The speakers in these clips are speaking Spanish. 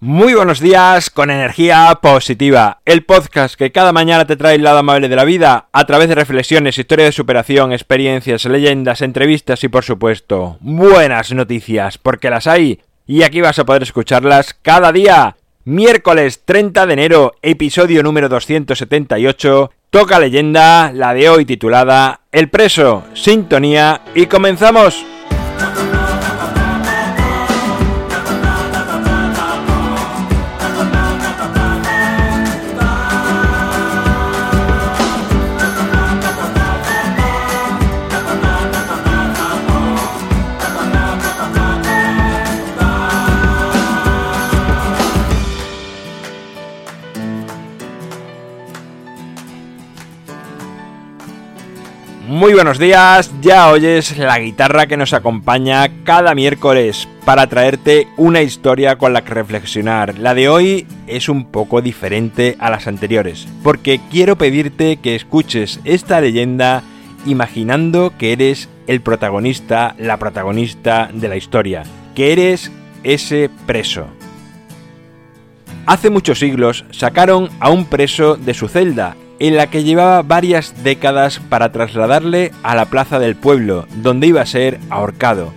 Muy buenos días con energía positiva, el podcast que cada mañana te trae el lado amable de la vida a través de reflexiones, historias de superación, experiencias, leyendas, entrevistas y por supuesto buenas noticias, porque las hay y aquí vas a poder escucharlas cada día. Miércoles 30 de enero, episodio número 278, toca leyenda, la de hoy titulada El preso, sintonía y comenzamos. Muy buenos días, ya oyes la guitarra que nos acompaña cada miércoles para traerte una historia con la que reflexionar. La de hoy es un poco diferente a las anteriores, porque quiero pedirte que escuches esta leyenda imaginando que eres el protagonista, la protagonista de la historia, que eres ese preso. Hace muchos siglos sacaron a un preso de su celda en la que llevaba varias décadas para trasladarle a la plaza del pueblo, donde iba a ser ahorcado.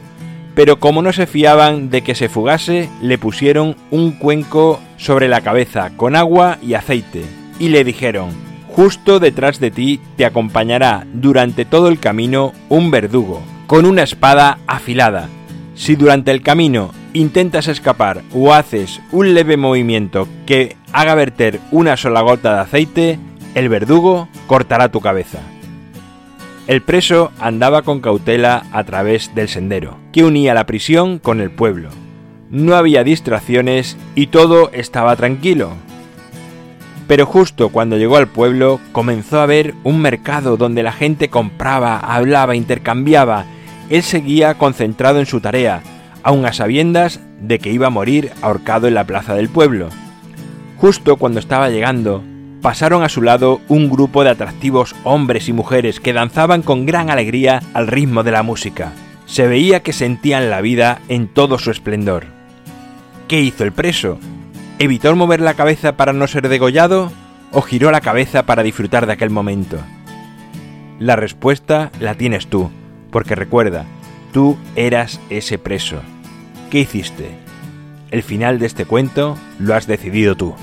Pero como no se fiaban de que se fugase, le pusieron un cuenco sobre la cabeza con agua y aceite, y le dijeron, justo detrás de ti te acompañará durante todo el camino un verdugo, con una espada afilada. Si durante el camino intentas escapar o haces un leve movimiento que haga verter una sola gota de aceite, el verdugo cortará tu cabeza. El preso andaba con cautela a través del sendero, que unía la prisión con el pueblo. No había distracciones y todo estaba tranquilo. Pero justo cuando llegó al pueblo comenzó a ver un mercado donde la gente compraba, hablaba, intercambiaba. Él seguía concentrado en su tarea, aun a sabiendas de que iba a morir ahorcado en la plaza del pueblo. Justo cuando estaba llegando, pasaron a su lado un grupo de atractivos hombres y mujeres que danzaban con gran alegría al ritmo de la música. Se veía que sentían la vida en todo su esplendor. ¿Qué hizo el preso? ¿Evitó mover la cabeza para no ser degollado o giró la cabeza para disfrutar de aquel momento? La respuesta la tienes tú, porque recuerda, tú eras ese preso. ¿Qué hiciste? El final de este cuento lo has decidido tú.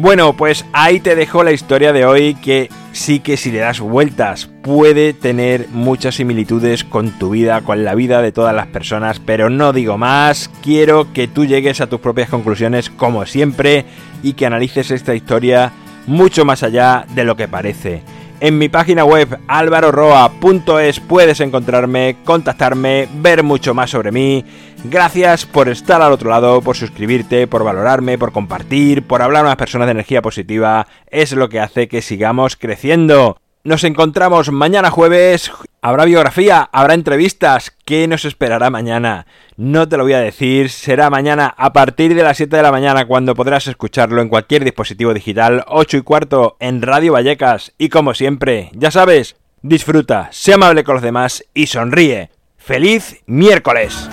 Bueno, pues ahí te dejo la historia de hoy que sí que si le das vueltas puede tener muchas similitudes con tu vida, con la vida de todas las personas, pero no digo más, quiero que tú llegues a tus propias conclusiones como siempre y que analices esta historia mucho más allá de lo que parece. En mi página web alvaroroa.es puedes encontrarme, contactarme, ver mucho más sobre mí. Gracias por estar al otro lado, por suscribirte, por valorarme, por compartir, por hablar a unas personas de energía positiva. Es lo que hace que sigamos creciendo. Nos encontramos mañana jueves. Habrá biografía, habrá entrevistas. ¿Qué nos esperará mañana? No te lo voy a decir. Será mañana a partir de las 7 de la mañana cuando podrás escucharlo en cualquier dispositivo digital. 8 y cuarto en Radio Vallecas. Y como siempre, ya sabes, disfruta, sé amable con los demás y sonríe. ¡Feliz miércoles!